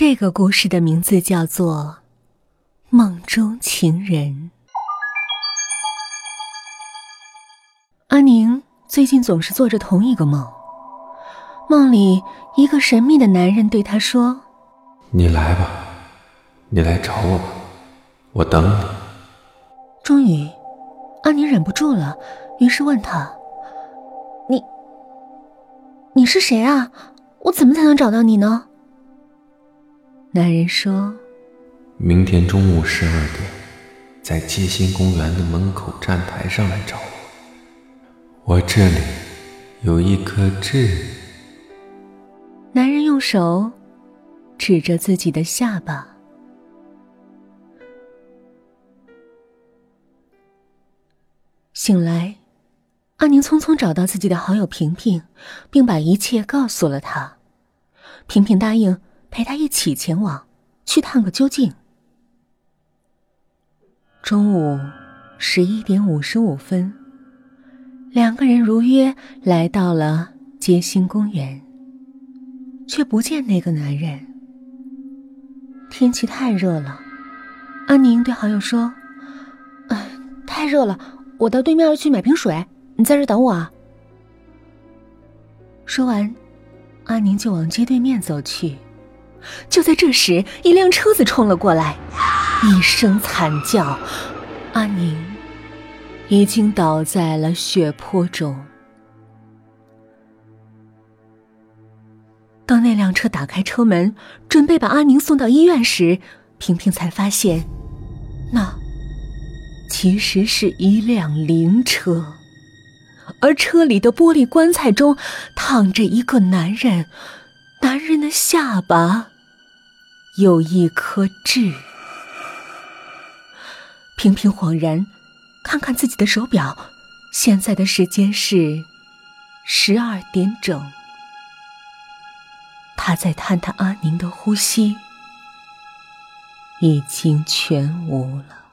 这个故事的名字叫做《梦中情人》。阿宁最近总是做着同一个梦，梦里一个神秘的男人对他说：“你来吧，你来找我吧，我等你。”终于，阿宁忍不住了，于是问他：“你，你是谁啊？我怎么才能找到你呢？”男人说：“明天中午十二点，在街心公园的门口站台上来找我。我这里有一颗痣。”男人用手指着自己的下巴。醒来，阿宁匆匆找到自己的好友平平，并把一切告诉了他。平平答应。陪他一起前往，去探个究竟。中午十一点五十五分，两个人如约来到了街心公园，却不见那个男人。天气太热了，阿宁对好友说：“哎，太热了，我到对面去买瓶水，你在这等我啊。”说完，阿宁就往街对面走去。就在这时，一辆车子冲了过来，一声惨叫，阿宁已经倒在了血泊中。当那辆车打开车门，准备把阿宁送到医院时，平平才发现，那其实是一辆灵车，而车里的玻璃棺材中躺着一个男人。男人的下巴有一颗痣。平平恍然，看看自己的手表，现在的时间是十二点整。他在探探阿宁的呼吸，已经全无了。